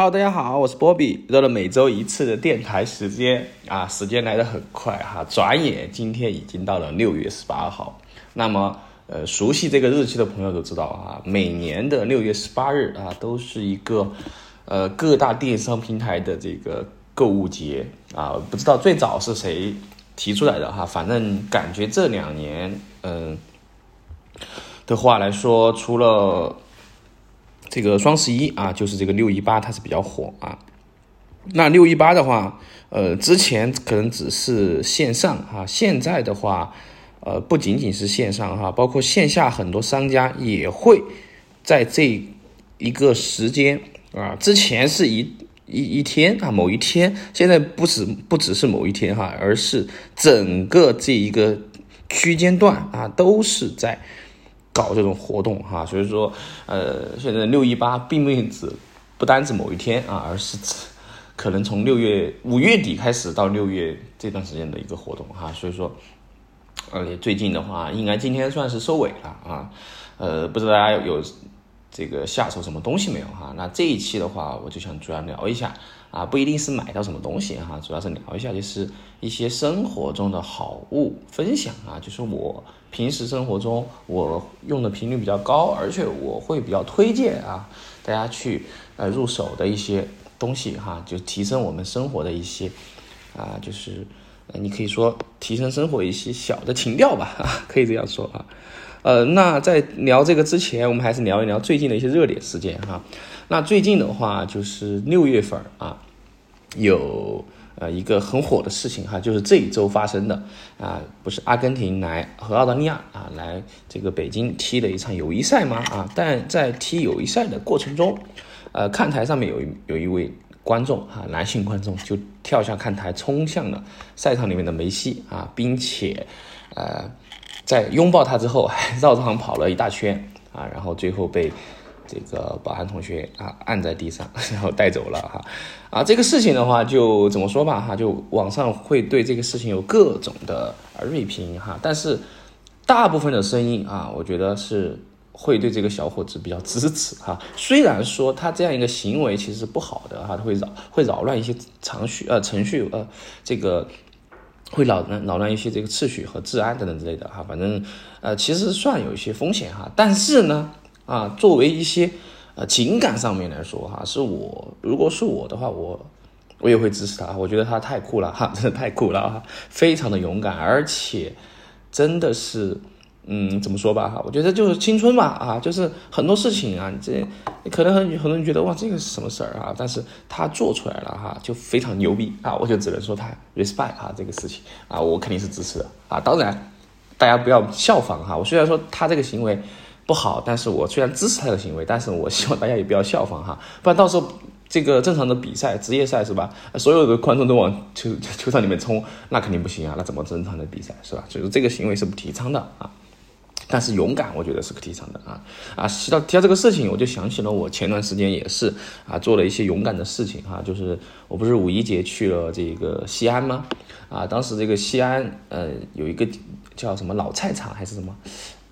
Hello，大家好，我是波比，到了每周一次的电台时间啊，时间来得很快哈，转眼今天已经到了六月十八号。那么，呃，熟悉这个日期的朋友都知道啊，每年的六月十八日啊，都是一个呃各大电商平台的这个购物节啊。不知道最早是谁提出来的哈，反正感觉这两年嗯的话来说，除了这个双十一啊，就是这个六一八，它是比较火啊。那六一八的话，呃，之前可能只是线上哈，现在的话，呃，不仅仅是线上哈，包括线下很多商家也会在这一个时间啊，之前是一一一天啊，某一天，现在不止不只是某一天哈，而是整个这一个区间段啊，都是在。搞这种活动哈，所以说，呃，现在六一八并不指不单指某一天啊，而是指可能从六月五月底开始到六月这段时间的一个活动哈。所以说，而呃，最近的话，应该今天算是收尾了啊。呃，不知道大家有这个下手什么东西没有哈？那这一期的话，我就想主要聊一下啊，不一定是买到什么东西哈，主要是聊一下就是一些生活中的好物分享啊，就是我。平时生活中我用的频率比较高，而且我会比较推荐啊，大家去呃入手的一些东西哈，就提升我们生活的一些啊，就是你可以说提升生活一些小的情调吧，可以这样说啊。呃，那在聊这个之前，我们还是聊一聊最近的一些热点事件哈。那最近的话，就是六月份啊，有。呃，一个很火的事情哈，就是这一周发生的啊，不是阿根廷来和澳大利亚啊来这个北京踢了一场友谊赛吗？啊，但在踢友谊赛的过程中，呃，看台上面有有一位观众哈，男性观众就跳下看台，冲向了赛场里面的梅西啊，并且呃，在拥抱他之后，还 绕场跑了一大圈啊，然后最后被。这个保安同学啊，按在地上，然后带走了哈，啊，这个事情的话，就怎么说吧哈，就网上会对这个事情有各种的锐评哈，但是大部分的声音啊，我觉得是会对这个小伙子比较支持哈。虽然说他这样一个行为其实是不好的哈，会扰会扰乱一些程序呃程序呃这个会扰乱扰乱一些这个秩序和治安等等之类的哈，反正呃其实算有一些风险哈，但是呢。啊，作为一些呃情感上面来说哈，是我如果是我的话，我我也会支持他。我觉得他太酷了哈，真的太酷了哈，非常的勇敢，而且真的是嗯，怎么说吧哈，我觉得就是青春嘛啊，就是很多事情啊，这可能很很多人觉得哇，这个是什么事儿啊？但是他做出来了哈，就非常牛逼啊！我就只能说他 respect 哈这个事情啊，我肯定是支持的啊。当然，大家不要效仿哈。我虽然说他这个行为。不好，但是我虽然支持他的行为，但是我希望大家也不要效仿哈，不然到时候这个正常的比赛、职业赛是吧？所有的观众都往球球场里面冲，那肯定不行啊，那怎么正常的比赛是吧？所以说这个行为是不提倡的啊，但是勇敢我觉得是可提倡的啊啊！提到提到这个事情，我就想起了我前段时间也是啊做了一些勇敢的事情哈，就是我不是五一节去了这个西安吗？啊，当时这个西安呃有一个叫什么老菜场还是什么？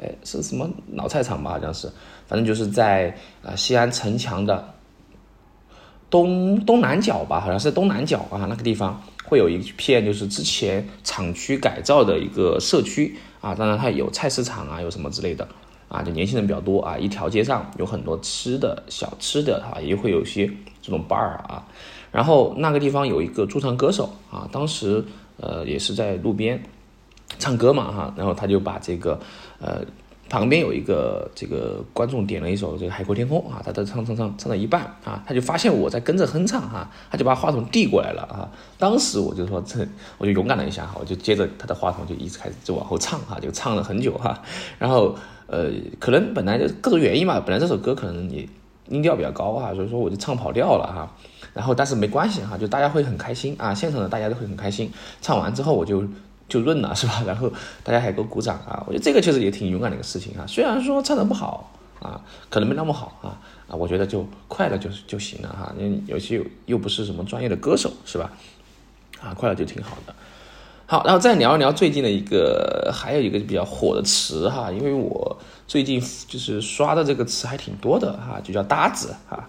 哎，是什么老菜场吧？好像是，反正就是在啊西安城墙的东东南角吧，好像是东南角啊，那个地方会有一片就是之前厂区改造的一个社区啊，当然它有菜市场啊，有什么之类的啊，就年轻人比较多啊，一条街上有很多吃的小吃的哈，也会有些这种 bar 啊，然后那个地方有一个驻唱歌手啊，当时呃也是在路边。唱歌嘛哈，然后他就把这个，呃，旁边有一个这个观众点了一首这个《海阔天空》啊，他在唱唱唱唱到一半啊，他就发现我在跟着哼唱哈，他就把话筒递过来了啊。当时我就说这，我就勇敢了一下哈，我就接着他的话筒就一直开始就往后唱哈，就唱了很久哈。然后呃，可能本来就各种原因嘛，本来这首歌可能也音调比较高啊，所以说我就唱跑调了哈。然后但是没关系哈，就大家会很开心啊，现场的大家都会很开心。唱完之后我就。就润了是吧？然后大家还给我鼓掌啊！我觉得这个确实也挺勇敢的一个事情啊。虽然说唱的不好啊，可能没那么好啊啊，我觉得就快乐就就行了哈。因为有些又不是什么专业的歌手是吧？啊，快乐就挺好的。好，然后再聊一聊最近的一个，还有一个比较火的词哈。因为我最近就是刷的这个词还挺多的哈，就叫搭子哈。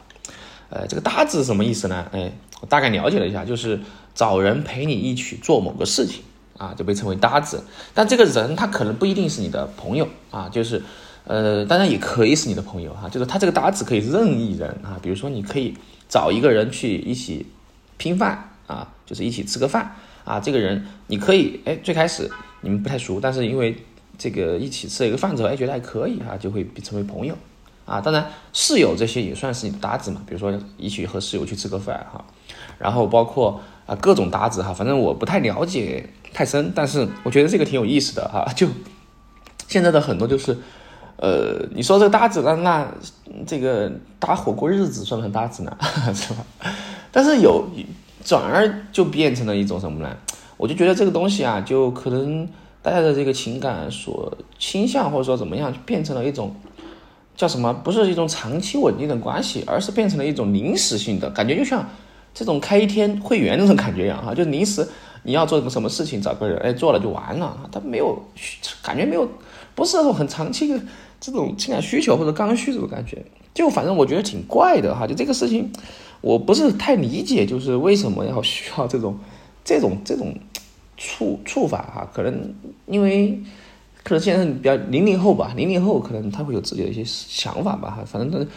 呃，这个搭子什么意思呢？哎，我大概了解了一下，就是找人陪你一起做某个事情啊，就被称为搭子。但这个人他可能不一定是你的朋友啊，就是呃，当然也可以是你的朋友哈，就是他这个搭子可以任意人啊，比如说你可以找一个人去一起拼饭啊，就是一起吃个饭啊，这个人你可以哎，最开始你们不太熟，但是因为这个一起吃了一个饭之后，哎，觉得还可以哈，就会成为朋友。啊，当然室友这些也算是你的搭子嘛，比如说一起和室友去吃个饭哈，然后包括啊各种搭子哈，反正我不太了解太深，但是我觉得这个挺有意思的哈。就现在的很多就是，呃，你说这个搭子那那这个搭伙过日子算不算搭子呢？是吧？但是有转而就变成了一种什么呢？我就觉得这个东西啊，就可能大家的这个情感所倾向或者说怎么样，变成了一种。叫什么？不是一种长期稳定的关系，而是变成了一种临时性的感觉，就像这种开一天会员那种感觉一样哈，就临时你要做什么什么事情，找个人哎做了就完了，他没有感觉没有，不是那种很长期的这种情感需求或者刚需这种感觉，就反正我觉得挺怪的哈，就这个事情我不是太理解，就是为什么要需要这种这种这种处处法哈，可能因为。可能现在比较零零后吧，零零后可能他会有自己的一些想法吧，反正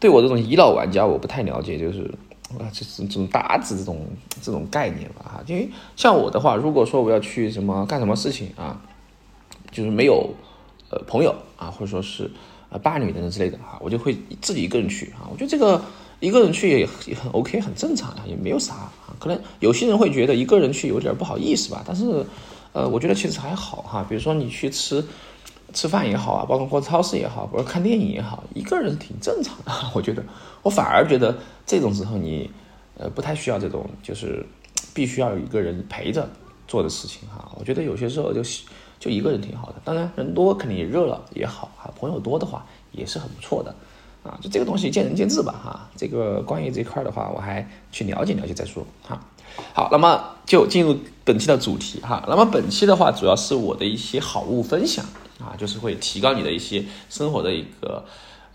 对我这种遗老玩家我不太了解，就是啊，就是这种搭子这种这种概念吧，哈，因为像我的话，如果说我要去什么干什么事情啊，就是没有呃朋友啊，或者说是呃伴侣等等之类的哈，我就会自己一个人去啊，我觉得这个一个人去也也很 OK，很正常啊，也没有啥啊，可能有些人会觉得一个人去有点不好意思吧，但是。呃，我觉得其实还好哈，比如说你去吃吃饭也好啊，包括逛超市也好，或者看电影也好，一个人挺正常的。我觉得，我反而觉得这种时候你呃不太需要这种就是必须要有一个人陪着做的事情哈。我觉得有些时候就就一个人挺好的，当然人多肯定也热闹也好哈，朋友多的话也是很不错的啊。就这个东西见仁见智吧哈。这个关于这块的话，我还去了解了解再说哈。好，那么就进入本期的主题哈。那么本期的话，主要是我的一些好物分享啊，就是会提高你的一些生活的一个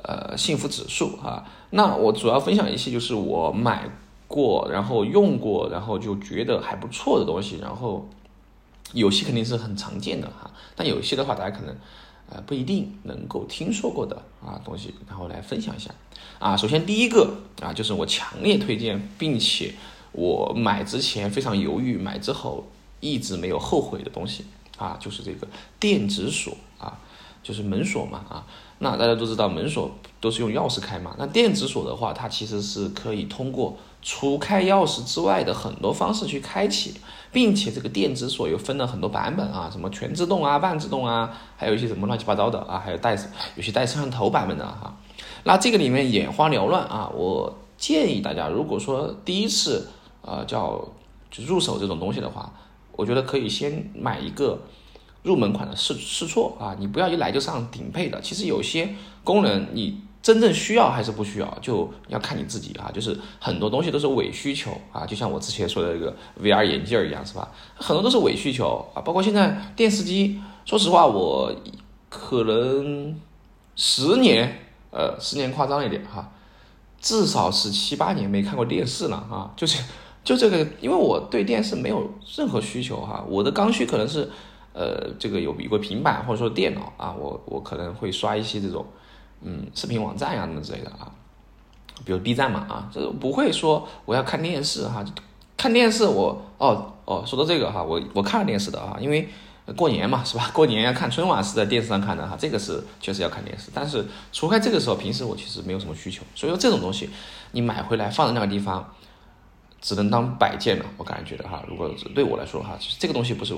呃幸福指数啊。那我主要分享一些就是我买过，然后用过，然后就觉得还不错的东西。然后有些肯定是很常见的哈，但有些的话，大家可能呃不一定能够听说过的啊东西，然后来分享一下啊。首先第一个啊，就是我强烈推荐，并且。我买之前非常犹豫，买之后一直没有后悔的东西啊，就是这个电子锁，就是门锁嘛啊。那大家都知道门锁都是用钥匙开嘛，那电子锁的话，它其实是可以通过除开钥匙之外的很多方式去开启，并且这个电子锁又分了很多版本啊，什么全自动啊、半自动啊，还有一些什么乱七八糟的啊，还有带有些带摄像头版本的哈。那这个里面眼花缭乱啊，我建议大家，如果说第一次。呃，叫就入手这种东西的话，我觉得可以先买一个入门款的试试错啊，你不要一来就上顶配的。其实有些功能你真正需要还是不需要，就要看你自己啊。就是很多东西都是伪需求啊，就像我之前说的这个 VR 眼镜一样，是吧？很多都是伪需求啊，包括现在电视机，说实话，我可能十年，呃，十年夸张一点哈，至少是七八年没看过电视了啊，就是。就这个，因为我对电视没有任何需求哈，我的刚需可能是，呃，这个有一个平板或者说电脑啊，我我可能会刷一些这种，嗯，视频网站呀什么之类的啊，比如 B 站嘛啊，这不会说我要看电视哈，看电视我哦哦，说到这个哈，我我看了电视的啊，因为过年嘛是吧？过年要看春晚是在电视上看的哈，这个是确实要看电视，但是除开这个时候，平时我其实没有什么需求，所以说这种东西你买回来放在那个地方。只能当摆件了，我感觉得哈，如果对我来说哈，其实这个东西不是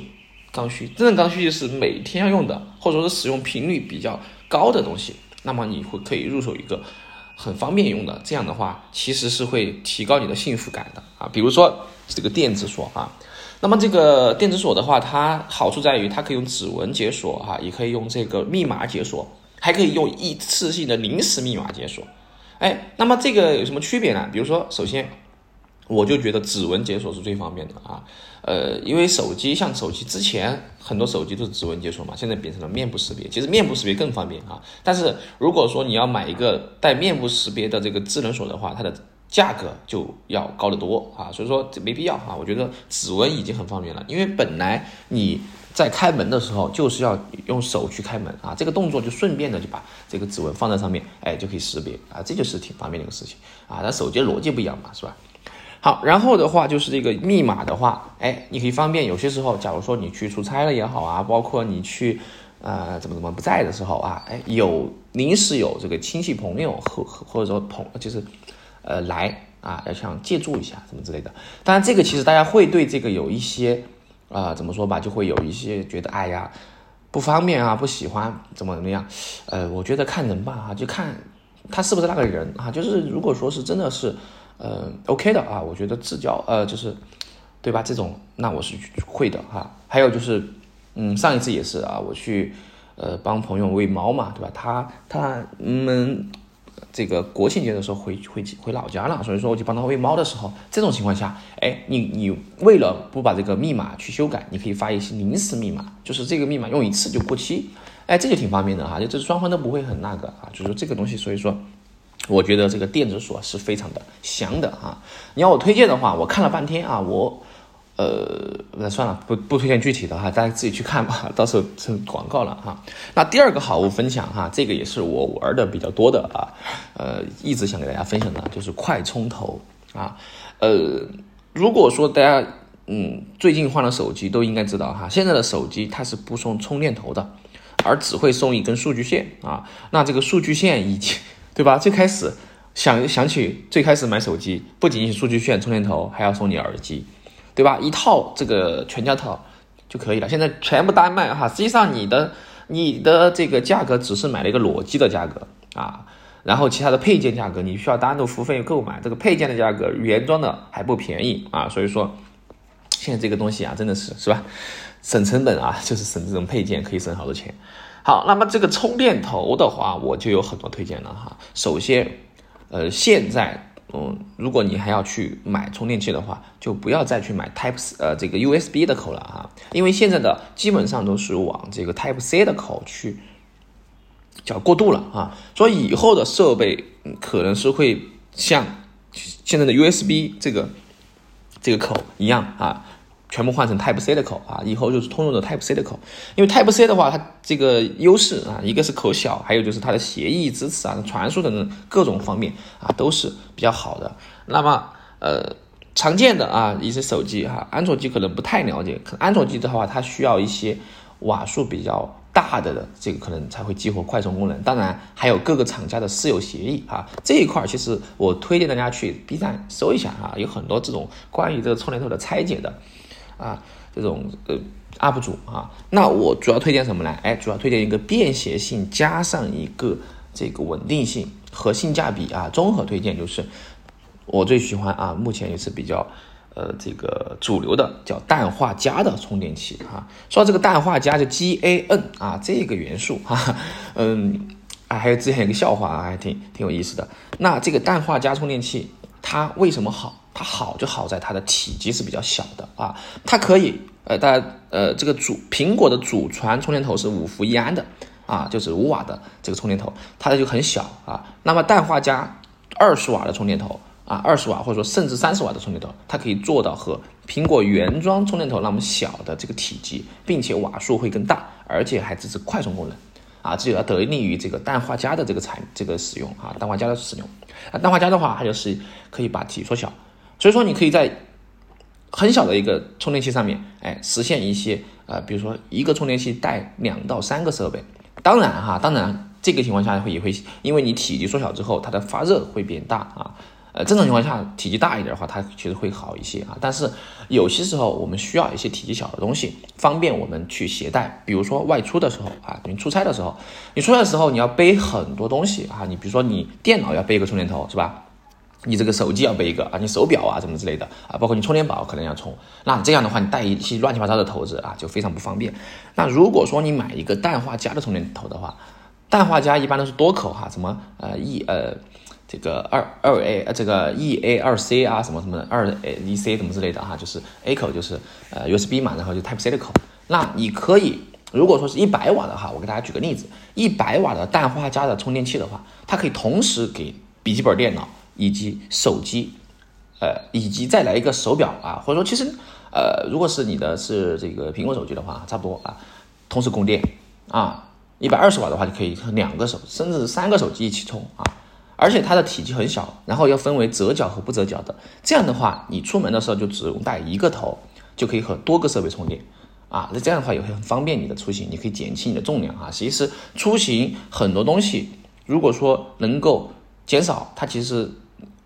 刚需，真正刚需就是每天要用的，或者说使用频率比较高的东西，那么你会可以入手一个很方便用的，这样的话其实是会提高你的幸福感的啊。比如说这个电子锁啊，那么这个电子锁的话，它好处在于它可以用指纹解锁哈，也可以用这个密码解锁，还可以用一次性的临时密码解锁。哎，那么这个有什么区别呢？比如说，首先。我就觉得指纹解锁是最方便的啊，呃，因为手机像手机之前很多手机都是指纹解锁嘛，现在变成了面部识别，其实面部识别更方便啊。但是如果说你要买一个带面部识别的这个智能锁的话，它的价格就要高得多啊，所以说这没必要啊。我觉得指纹已经很方便了，因为本来你在开门的时候就是要用手去开门啊，这个动作就顺便的就把这个指纹放在上面，哎，就可以识别啊，这就是挺方便的一个事情啊。但手机逻辑不一样嘛，是吧？好，然后的话就是这个密码的话，哎，你可以方便有些时候，假如说你去出差了也好啊，包括你去呃怎么怎么不在的时候啊，哎，有临时有这个亲戚朋友或或者说朋就是。呃，来啊，要想借助一下什么之类的。当然，这个其实大家会对这个有一些啊，怎么说吧，就会有一些觉得，哎呀，不方便啊，不喜欢怎么怎么样。呃，我觉得看人吧，哈，就看他是不是那个人啊。就是如果说是真的是呃 OK 的啊，我觉得自交呃就是对吧？这种那我是会的哈。还有就是，嗯，上一次也是啊，我去呃帮朋友喂猫嘛，对吧？他他们。这个国庆节的时候回回回老家了，所以说我就帮他喂猫的时候，这种情况下，哎，你你为了不把这个密码去修改，你可以发一些临时密码，就是这个密码用一次就过期，哎，这就挺方便的哈，就这双方都不会很那个啊，就是这个东西，所以说，我觉得这个电子锁是非常的香的哈。你要我推荐的话，我看了半天啊，我。呃，那算了，不不推荐具体的哈，大家自己去看吧，到时候成广告了哈。那第二个好物分享哈，这个也是我玩的比较多的啊，呃，一直想给大家分享的，就是快充头啊。呃，如果说大家嗯最近换了手机，都应该知道哈，现在的手机它是不送充电头的，而只会送一根数据线啊。那这个数据线已经对吧？最开始想想起最开始买手机，不仅仅数据线、充电头，还要送你耳机。对吧？一套这个全家套就可以了。现在全部单卖哈，实际上你的你的这个价格只是买了一个裸机的价格啊，然后其他的配件价格你需要单独付费购买。这个配件的价格原装的还不便宜啊，所以说现在这个东西啊，真的是是吧？省成本啊，就是省这种配件可以省好多钱。好，那么这个充电头的话，我就有很多推荐了哈。首先，呃，现在。嗯，如果你还要去买充电器的话，就不要再去买 Type 呃这个 USB 的口了哈，因为现在的基本上都是往这个 Type C 的口去叫过渡了啊，所以以后的设备可能是会像现在的 USB 这个这个口一样啊。全部换成 Type C 的口啊，以后就是通用的 Type C 的口。因为 Type C 的话，它这个优势啊，一个是口小，还有就是它的协议支持啊、传输等等各种方面啊，都是比较好的。那么呃，常见的啊一些手机哈，安卓机可能不太了解。可安卓机的话，它需要一些瓦数比较大的的这个可能才会激活快充功能。当然还有各个厂家的私有协议啊，这一块其实我推荐大家去 B 站搜一下啊，有很多这种关于这个充电头的拆解的。啊，这种呃 UP 主啊，那我主要推荐什么呢？哎，主要推荐一个便携性加上一个这个稳定性和性价比啊，综合推荐就是我最喜欢啊，目前也是比较呃这个主流的叫氮化镓的充电器啊。说到这个氮化镓就 GaN 啊这个元素哈，嗯啊还有之前有个笑话啊，还挺挺有意思的。那这个氮化镓充电器它为什么好？它好就好在它的体积是比较小的啊，它可以呃，大家呃，这个主苹果的祖传充电头是五伏一安的啊，就是五瓦的这个充电头，它的就很小啊。那么氮化镓二十瓦的充电头啊，二十瓦或者说甚至三十瓦的充电头，它可以做到和苹果原装充电头那么小的这个体积，并且瓦数会更大，而且还支持快充功能啊，这就要得利于这个氮化镓的这个产这个使用啊，氮化镓的使用啊，氮化镓的话，它就是可以把体积缩小。所以说，你可以在很小的一个充电器上面，哎，实现一些呃，比如说一个充电器带两到三个设备。当然哈，当然这个情况下会也会，因为你体积缩小之后，它的发热会变大啊。呃，正常情况下体积大一点的话，它其实会好一些啊。但是有些时候我们需要一些体积小的东西，方便我们去携带。比如说外出的时候啊，你出差的时候，你出差的时候你要背很多东西啊。你比如说你电脑要背一个充电头，是吧？你这个手机要背一个啊，你手表啊什么之类的啊，包括你充电宝可能要充，那这样的话你带一些乱七八糟的头子啊，就非常不方便。那如果说你买一个氮化镓的充电头的话，氮化镓一般都是多口哈，什么呃 E 呃这个二二 A 这个 E A 二 C 啊什么什么的二 A E C 什么之类的哈，就是 A 口就是呃 USB 嘛，然后就 Type C 的口。那你可以如果说是一百瓦的哈，我给大家举个例子，一百瓦的氮化镓的充电器的话，它可以同时给笔记本电脑。以及手机，呃，以及再来一个手表啊，或者说其实，呃，如果是你的是这个苹果手机的话，差不多啊，同时供电啊，一百二十瓦的话就可以两个手甚至三个手机一起充啊，而且它的体积很小，然后要分为折角和不折角的，这样的话你出门的时候就只用带一个头，就可以和多个设备充电。啊，那这样的话也会很方便你的出行，你可以减轻你的重量啊。其实出行很多东西，如果说能够减少，它其实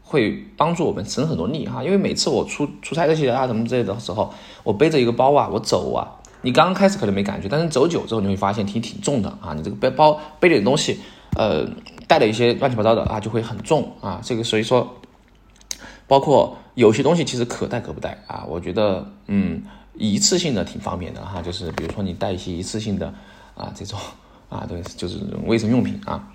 会帮助我们省很多力哈。因为每次我出出差这些啊什么之类的时候，我背着一个包啊，我走啊，你刚刚开始可能没感觉，但是走久之后你会发现挺挺重的啊。你这个背包背的东西，呃，带的一些乱七八糟的啊，就会很重啊。这个所以说，包括有些东西其实可带可不带啊。我觉得，嗯。一次性的挺方便的哈，就是比如说你带一些一次性的啊这种啊对，就是卫生用品啊，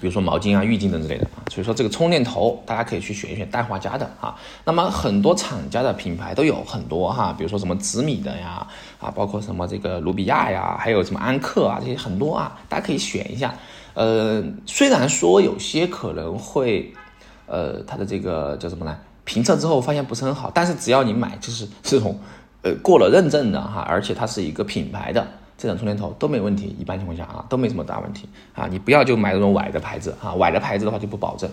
比如说毛巾啊、浴巾等之类的啊。所以说这个充电头大家可以去选一选氮化镓的啊。那么很多厂家的品牌都有很多哈，比如说什么紫米的呀啊，包括什么这个卢比亚呀，还有什么安克啊这些很多啊，大家可以选一下。呃，虽然说有些可能会呃它的这个叫什么呢？评测之后发现不是很好，但是只要你买就是 这种，呃，过了认证的哈，而且它是一个品牌的这种充电头都没问题，一般情况下啊都没什么大问题啊，你不要就买这种崴的牌子啊，崴的牌子的话就不保证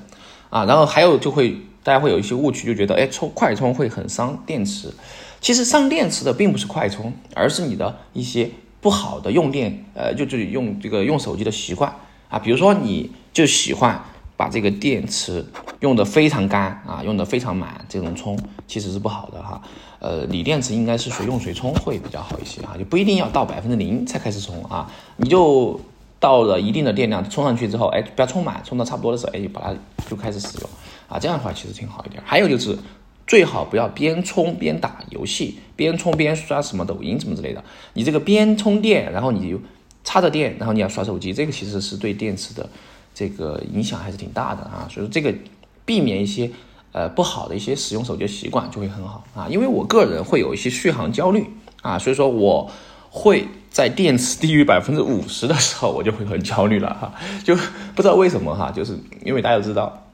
啊，然后还有就会大家会有一些误区，就觉得哎充快充会很伤电池，其实伤电池的并不是快充，而是你的一些不好的用电，呃，就就用这个用手机的习惯啊，比如说你就喜欢。把这个电池用的非常干啊，用的非常满，这种充其实是不好的哈。呃，锂电池应该是随用随充会比较好一些啊，就不一定要到百分之零才开始充啊。你就到了一定的电量充上去之后，哎，不要充满，充到差不多的时候，哎，把它就开始使用啊。这样的话其实挺好一点。还有就是最好不要边充边打游戏，边充边刷什么抖音什么之类的。你这个边充电，然后你就插着电，然后你要刷手机，这个其实是对电池的。这个影响还是挺大的啊，所以说这个避免一些呃不好的一些使用手机的习惯就会很好啊。因为我个人会有一些续航焦虑啊，所以说我会在电池低于百分之五十的时候，我就会很焦虑了哈，就不知道为什么哈，就是因为大家都知道，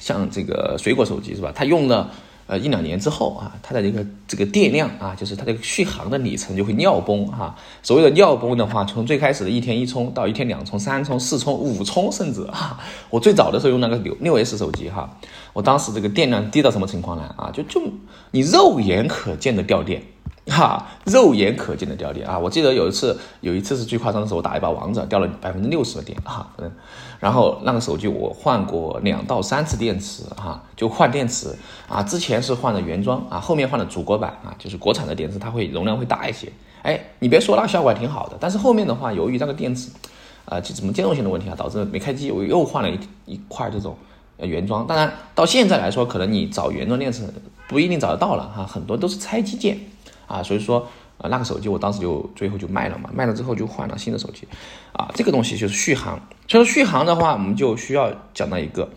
像这个水果手机是吧，它用了。呃，一两年之后啊，它的这个这个电量啊，就是它这个续航的里程就会尿崩哈。所谓的尿崩的话，从最开始的一天一充到一天两充、三充、四充、五充，甚至啊，我最早的时候用那个六六 S 手机哈，我当时这个电量低到什么情况呢？啊，就就你肉眼可见的掉电。哈，肉眼可见的掉电啊！我记得有一次，有一次是最夸张的时候，我打一把王者掉了百分之六十的电啊，嗯，然后那个手机我换过两到三次电池哈，就换电池啊，之前是换的原装啊，后面换的祖国版啊，就是国产的电池，它会容量会大一些。哎，你别说那个效果还挺好的，但是后面的话，由于那个电池啊，就怎么兼容性的问题啊，导致没开机，我又换了一一块这种原装。当然到现在来说，可能你找原装电池不一定找得到了哈，很多都是拆机件。啊，所以说，呃，那个手机我当时就最后就卖了嘛，卖了之后就换了新的手机，啊，这个东西就是续航。所以说续航的话，我们就需要讲到一个，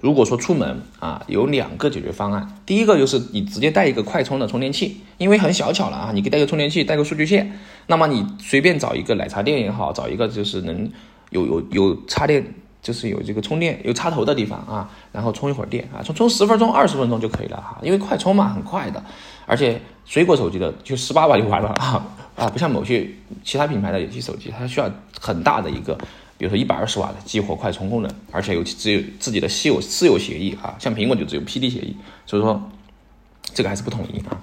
如果说出门啊，有两个解决方案。第一个就是你直接带一个快充的充电器，因为很小巧了啊，你可以带个充电器，带个数据线，那么你随便找一个奶茶店也好，找一个就是能有有有插电。就是有这个充电有插头的地方啊，然后充一会儿电啊，充充十分钟二十分钟就可以了哈，因为快充嘛，很快的，而且水果手机的就十八瓦就完了啊 啊，不像某些其他品牌的有些手机，它需要很大的一个，比如说一百二十瓦的激活快充功能，而且有只有自己的私有私有协议啊，像苹果就只有 PD 协议，所以说这个还是不统一啊。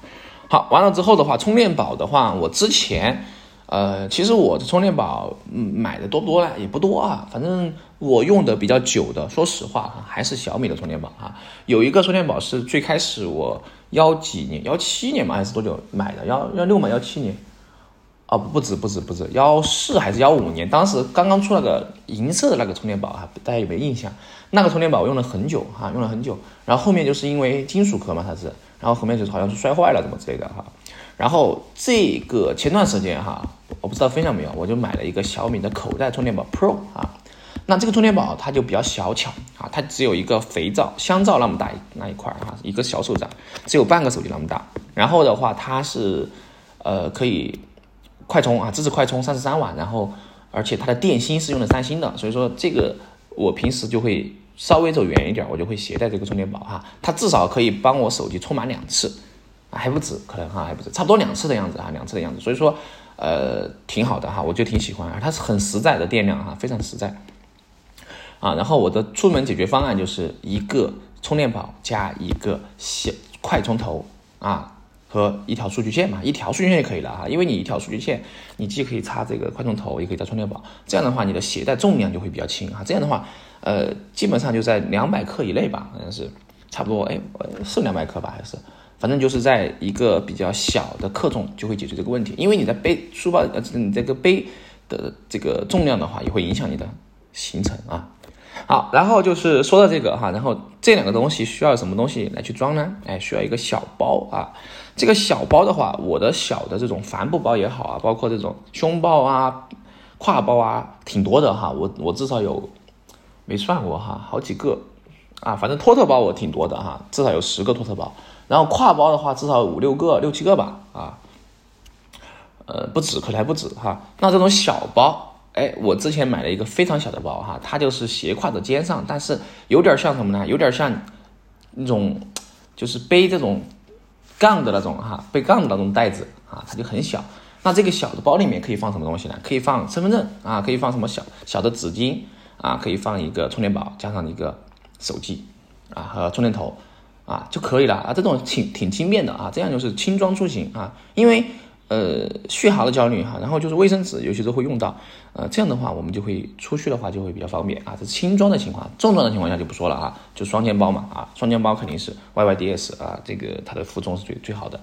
好，完了之后的话，充电宝的话，我之前。呃，其实我的充电宝买的多不多呢？也不多啊。反正我用的比较久的，说实话哈，还是小米的充电宝啊。有一个充电宝是最开始我幺几年，幺七年嘛还是多久买的？幺幺六嘛，幺七年？哦，不止不止不止，幺四还是幺五年？当时刚刚出那个银色的那个充电宝哈，大家有没有印象？那个充电宝我用了很久哈，用了很久。然后后面就是因为金属壳嘛，它是，然后后面就是好像是摔坏了怎么之类的哈。然后这个前段时间哈。我不知道分享没有，我就买了一个小米的口袋充电宝 Pro 啊，那这个充电宝它就比较小巧啊，它只有一个肥皂香皂那么大那一块啊，一个小手掌，只有半个手机那么大。然后的话，它是呃可以快充啊，支持快充三十三瓦，然后而且它的电芯是用的三星的，所以说这个我平时就会稍微走远一点，我就会携带这个充电宝哈，它至少可以帮我手机充满两次，还不止可能哈，还不止，差不多两次的样子哈，两次的样子，所以说呃挺好的哈，我就挺喜欢，它是很实在的电量哈，非常实在啊。然后我的出门解决方案就是一个充电宝加一个小快充头啊。和一条数据线嘛，一条数据线就可以了哈，因为你一条数据线，你既可以插这个快充头，也可以插充电宝，这样的话你的携带重量就会比较轻哈。这样的话，呃，基本上就在两百克以内吧，好像是差不多，哎，是两百克吧，还是，反正就是在一个比较小的克重就会解决这个问题。因为你在背书包，呃，你这个背的这个重量的话，也会影响你的行程啊。好，然后就是说到这个哈，然后这两个东西需要什么东西来去装呢？哎，需要一个小包啊。这个小包的话，我的小的这种帆布包也好啊，包括这种胸包啊、挎包啊，挺多的哈。我我至少有没算过哈，好几个啊。反正托特包我挺多的哈，至少有十个托特包。然后挎包的话，至少五六个、六七个吧啊。呃，不止，可能还不止哈。那这种小包，哎，我之前买了一个非常小的包哈，它就是斜挎在肩上，但是有点像什么呢？有点像那种就是背这种。杠的那种哈，背杠的那种袋子啊，它就很小。那这个小的包里面可以放什么东西呢？可以放身份证啊，可以放什么小小的纸巾啊，可以放一个充电宝，加上一个手机啊和充电头啊就可以了啊。这种挺挺轻便的啊，这样就是轻装出行啊，因为。呃，续航的焦虑哈，然后就是卫生纸，有些时候会用到，呃，这样的话我们就会出去的话就会比较方便啊。这是轻装的情况，重装的情况下就不说了啊，就双肩包嘛啊，双肩包肯定是 YYDS 啊，这个它的负重是最最好的。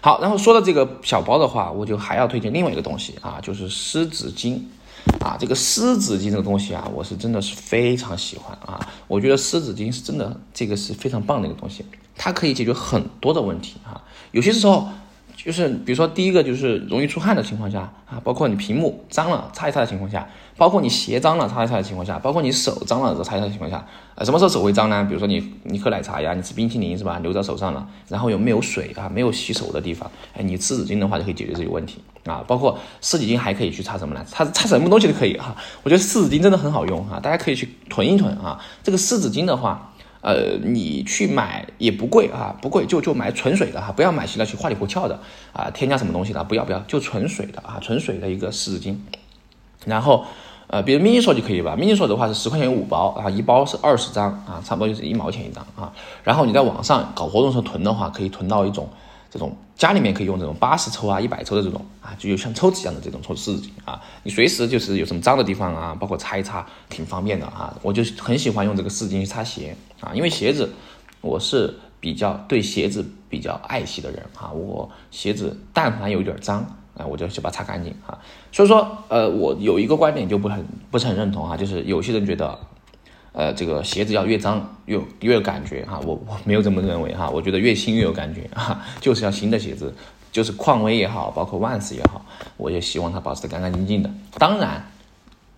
好，然后说到这个小包的话，我就还要推荐另外一个东西啊，就是湿纸巾啊。这个湿纸巾这个东西啊，我是真的是非常喜欢啊。我觉得湿纸巾是真的，这个是非常棒的一个东西，它可以解决很多的问题啊。有些时候。就是比如说，第一个就是容易出汗的情况下啊，包括你屏幕脏了擦一擦的情况下，包括你鞋脏了擦一擦的情况下，包括你手脏了擦一擦的情况下，呃，什么时候手会脏呢？比如说你你喝奶茶呀，你吃冰淇淋是吧，留在手上了，然后有没有水啊，没有洗手的地方，哎，你湿纸巾的话就可以解决这个问题啊。包括湿纸巾还可以去擦什么呢？擦擦什么东西都可以哈。我觉得湿纸巾真的很好用哈，大家可以去囤一囤啊。这个湿纸巾的话。呃，你去买也不贵啊，不贵就就买纯水的哈，不要买其他去花里胡俏的啊，添加什么东西的，不要不要，就纯水的啊，纯水的一个湿纸巾。然后，呃，比如 mini 手就可以吧，mini 手的话是十块钱五包啊，一包是二十张啊，差不多就是一毛钱一张啊。然后你在网上搞活动时候囤的话，可以囤到一种。这种家里面可以用这种八十抽啊、一百抽的这种啊，就有像抽纸一样的这种抽湿纸巾啊，你随时就是有什么脏的地方啊，包括擦一擦，挺方便的啊。我就很喜欢用这个湿巾去擦鞋啊，因为鞋子我是比较对鞋子比较爱惜的人啊，我鞋子但凡有点脏啊，我就去把它擦干净啊。所以说，呃，我有一个观点就不很不是很认同啊，就是有些人觉得。呃，这个鞋子要越脏越越有感觉哈，我我没有这么认为哈，我觉得越新越有感觉哈，就是要新的鞋子，就是匡威也好，包括万斯也好，我也希望它保持的干干净净的。当然，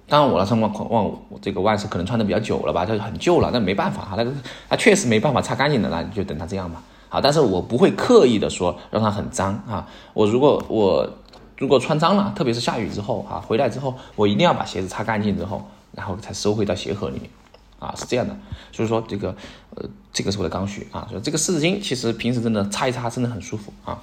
当然我那双万万这个万斯可能穿的比较久了吧，就很旧了，那没办法哈，那个它确实没办法擦干净的，那你就等它这样吧。好，但是我不会刻意的说让它很脏啊，我如果我如果穿脏了，特别是下雨之后啊，回来之后我一定要把鞋子擦干净之后，然后才收回到鞋盒里面。啊，是这样的，所以说这个，呃，这个是我的刚需啊。所以这个湿纸巾其实平时真的擦一擦真的很舒服啊。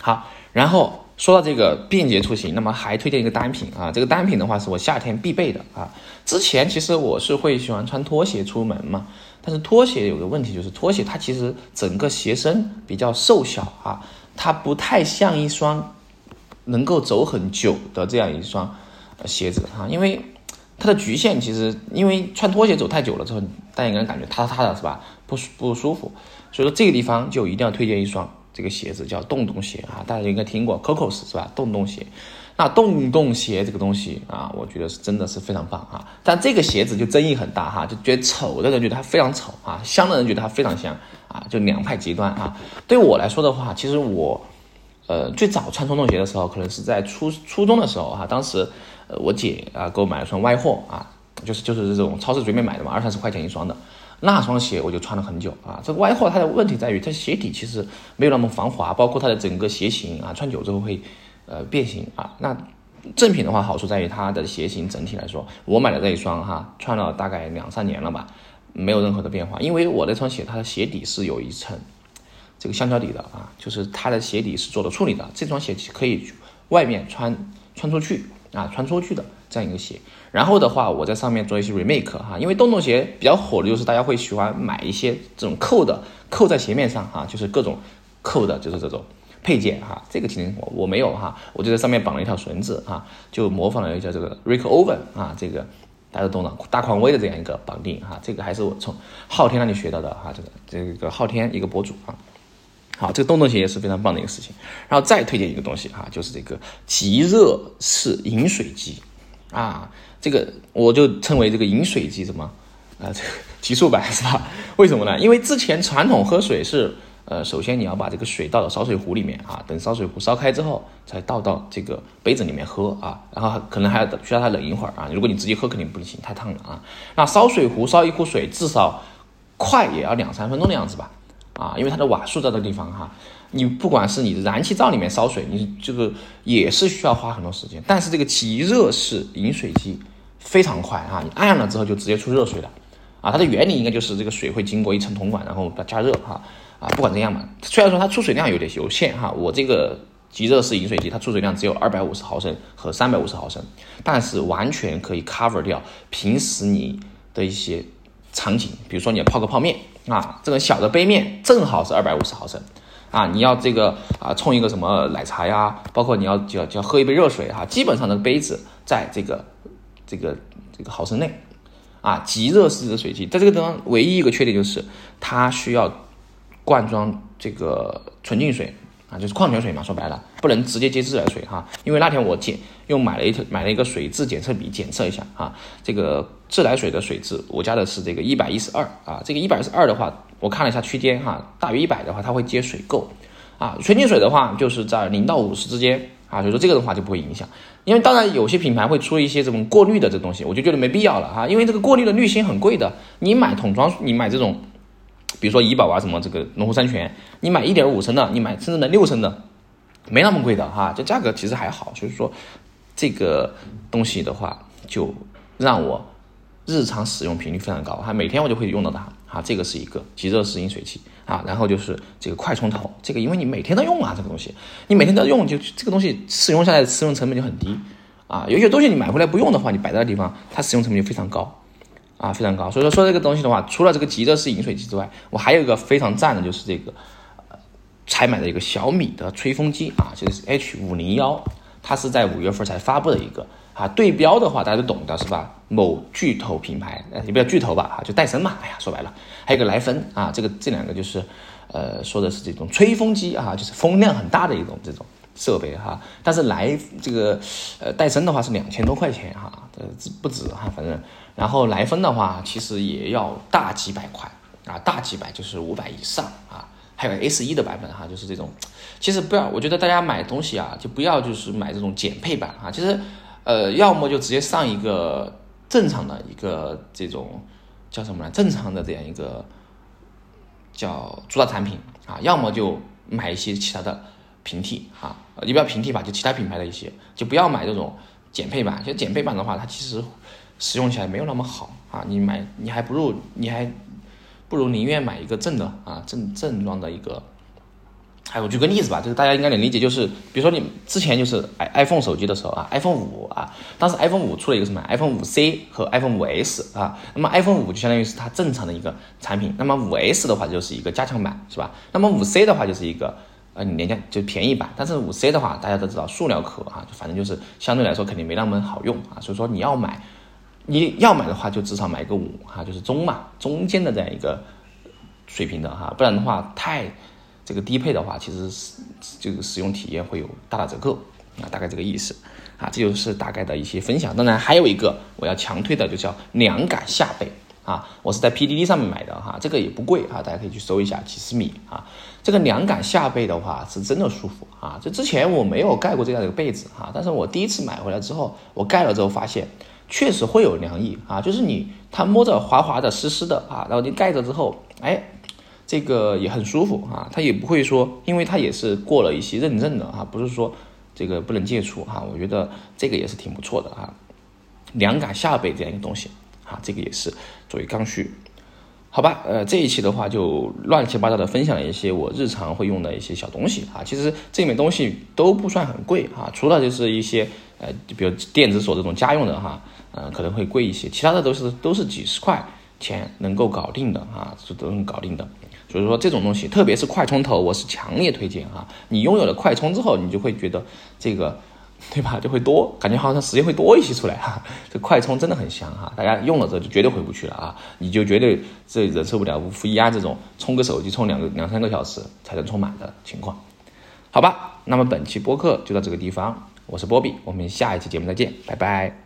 好，然后说到这个便捷出行，那么还推荐一个单品啊。这个单品的话是我夏天必备的啊。之前其实我是会喜欢穿拖鞋出门嘛，但是拖鞋有个问题就是拖鞋它其实整个鞋身比较瘦小啊，它不太像一双能够走很久的这样一双鞋子哈，因为。它的局限其实，因为穿拖鞋走太久了之后，大家应该感觉塌塌的，是吧？不不舒服，所以说这个地方就一定要推荐一双这个鞋子，叫洞洞鞋啊，大家应该听过 Cocos 是吧？洞洞鞋，那洞洞鞋这个东西啊，我觉得是真的是非常棒啊。但这个鞋子就争议很大哈，就觉得丑的人觉得它非常丑啊，香的人觉得它非常香啊，就两派极端啊。对我来说的话，其实我呃最早穿洞洞鞋的时候，可能是在初初中的时候哈，当时。我姐啊给我买了双歪货啊，就是就是这种超市随便买的嘛，二三十块钱一双的，那双鞋我就穿了很久啊。这个歪货它的问题在于，它鞋底其实没有那么防滑，包括它的整个鞋型啊，穿久之后会呃变形啊。那正品的话，好处在于它的鞋型整体来说，我买的这一双哈，穿了大概两三年了吧，没有任何的变化，因为我那双鞋它的鞋底是有一层这个橡胶底的啊，就是它的鞋底是做了处理的，这双鞋可以外面穿穿出去啊，穿出去的这样一个鞋。然后的话，我在上面做一些 remake 哈，因为洞洞鞋比较火的就是大家会喜欢买一些这种扣的，扣在鞋面上哈，就是各种扣的，就是这种配件哈。这个其实我我没有哈，我就在上面绑了一条绳子哈，就模仿了一下这个 Rick Owen 啊，这个大家懂的大匡威的这样一个绑定哈，这个还是我从昊天那里学到的哈，这个这个昊天一个博主啊。好，这个洞洞鞋也是非常棒的一个事情。然后再推荐一个东西哈，就是这个极热式饮水机啊。这个我就称为这个饮水机什么啊，这个 极速版是吧？为什么呢？因为之前传统喝水是，呃，首先你要把这个水倒到烧水壶里面啊，等烧水壶烧开之后，才倒到这个杯子里面喝啊，然后可能还要需要它冷一会儿啊。如果你直接喝肯定不行，太烫了啊。那烧水壶烧一壶水至少快也要两三分钟的样子吧，啊，因为它的瓦数在这个地方哈。你不管是你的燃气灶里面烧水，你这个也是需要花很多时间，但是这个即热式饮水机。非常快啊！你按了之后就直接出热水了，啊，它的原理应该就是这个水会经过一层铜管，然后把加热哈，啊，不管怎样嘛，虽然说它出水量有点有限哈，我这个即热式饮水机它出水量只有二百五十毫升和三百五十毫升，但是完全可以 cover 掉平时你的一些场景，比如说你要泡个泡面啊，这个小的杯面正好是二百五十毫升，啊，你要这个啊冲一个什么奶茶呀，包括你要就要就要喝一杯热水哈，基本上的杯子在这个。这个这个毫升内，啊，极热式的水机，在这个地方唯一一个缺点就是它需要灌装这个纯净水啊，就是矿泉水嘛，说白了不能直接接自来水哈。因为那天我检又买了一买了一个水质检测笔检测一下啊，这个自来水的水质，我家的是这个一百一十二啊，这个一百一十二的话，我看了一下区间哈，大于一百的话它会接水垢啊，纯净水的话就是在零到五十之间。啊，所以说这个的话就不会影响，因为当然有些品牌会出一些这种过滤的这东西，我就觉得没必要了哈，因为这个过滤的滤芯很贵的，你买桶装，你买这种，比如说怡宝啊什么这个农夫山泉，你买一点五升的，你买甚至买六升的，没那么贵的哈，这价格其实还好，所以说这个东西的话就让我日常使用频率非常高，哈，每天我就会用到它，哈，这个是一个即热式饮水器。啊，然后就是这个快充头，这个因为你每天都用啊，这个东西你每天都用，就这个东西使用下来的使用成本就很低啊。有些东西你买回来不用的话，你摆在那地方，它使用成本就非常高啊，非常高。所以说说这个东西的话，除了这个极热式饮水机之外，我还有一个非常赞的，就是这个呃，才买的一个小米的吹风机啊，就是 H 五零幺，它是在五月份才发布的一个。啊，对标的话大家都懂的是吧？某巨头品牌，呃，也不叫巨头吧，哈，就戴森嘛。哎呀，说白了，还有个莱芬啊，这个这两个就是，呃，说的是这种吹风机啊，就是风量很大的一种这种设备哈。但是莱这个，呃，戴森的话是两千多块钱哈，呃，不止哈，反正。然后莱芬的话，其实也要大几百块啊，大几百就是五百以上啊。还有 S 一的版本哈，就是这种。其实不要，我觉得大家买东西啊，就不要就是买这种减配版啊，其实。呃，要么就直接上一个正常的一个这种叫什么呢？正常的这样一个叫主打产品啊，要么就买一些其他的平替啊，也不要平替吧，就其他品牌的一些，就不要买这种减配版。其实减配版的话，它其实使用起来没有那么好啊。你买，你还不如你还不如宁愿买一个正的啊，正正装的一个。哎，我举个例子吧，就是大家应该能理解，就是比如说你之前就是 i iPhone 手机的时候啊，iPhone 五啊，当时 iPhone 五出了一个什么 iPhone 五 C 和 iPhone 五 S 啊，那么 iPhone 五就相当于是它正常的一个产品，那么五 S 的话就是一个加强版，是吧？那么五 C 的话就是一个呃廉价就便宜版，但是五 C 的话大家都知道塑料壳啊，反正就是相对来说肯定没那么好用啊，所以说你要买，你要买的话就至少买个五哈，就是中嘛，中间的这样一个水平的哈，不然的话太。这个低配的话，其实是这个使用体验会有大打折扣啊，大概这个意思啊，这就是大概的一些分享。当然还有一个我要强推的，就叫凉感下背啊，我是在 PDD 上面买的哈，这个也不贵啊，大家可以去搜一下几十米啊。这个凉感下被的话是真的舒服啊，就之前我没有盖过这样的一个被子哈，但是我第一次买回来之后，我盖了之后发现确实会有凉意啊，就是你它摸着滑滑的湿湿的啊，然后你盖着之后，哎。这个也很舒服啊，它也不会说，因为它也是过了一些认证的啊，不是说这个不能接触哈，我觉得这个也是挺不错的哈。凉感下被这样一个东西啊，这个也是作为刚需。好吧，呃，这一期的话就乱七八糟的分享了一些我日常会用的一些小东西啊。其实这里面东西都不算很贵啊，除了就是一些呃，比如电子锁这种家用的哈，呃，可能会贵一些，其他的都是都是几十块钱能够搞定的啊，是都能搞定的。所以说这种东西，特别是快充头，我是强烈推荐啊。你拥有了快充之后，你就会觉得这个。对吧？就会多，感觉好像时间会多一些出来哈。这快充真的很香哈，大家用了之后就绝对回不去了啊！你就绝对这忍受不了五伏一安这种充个手机充两个两三个小时才能充满的情况，好吧？那么本期播客就到这个地方，我是波比，我们下一期节目再见，拜拜。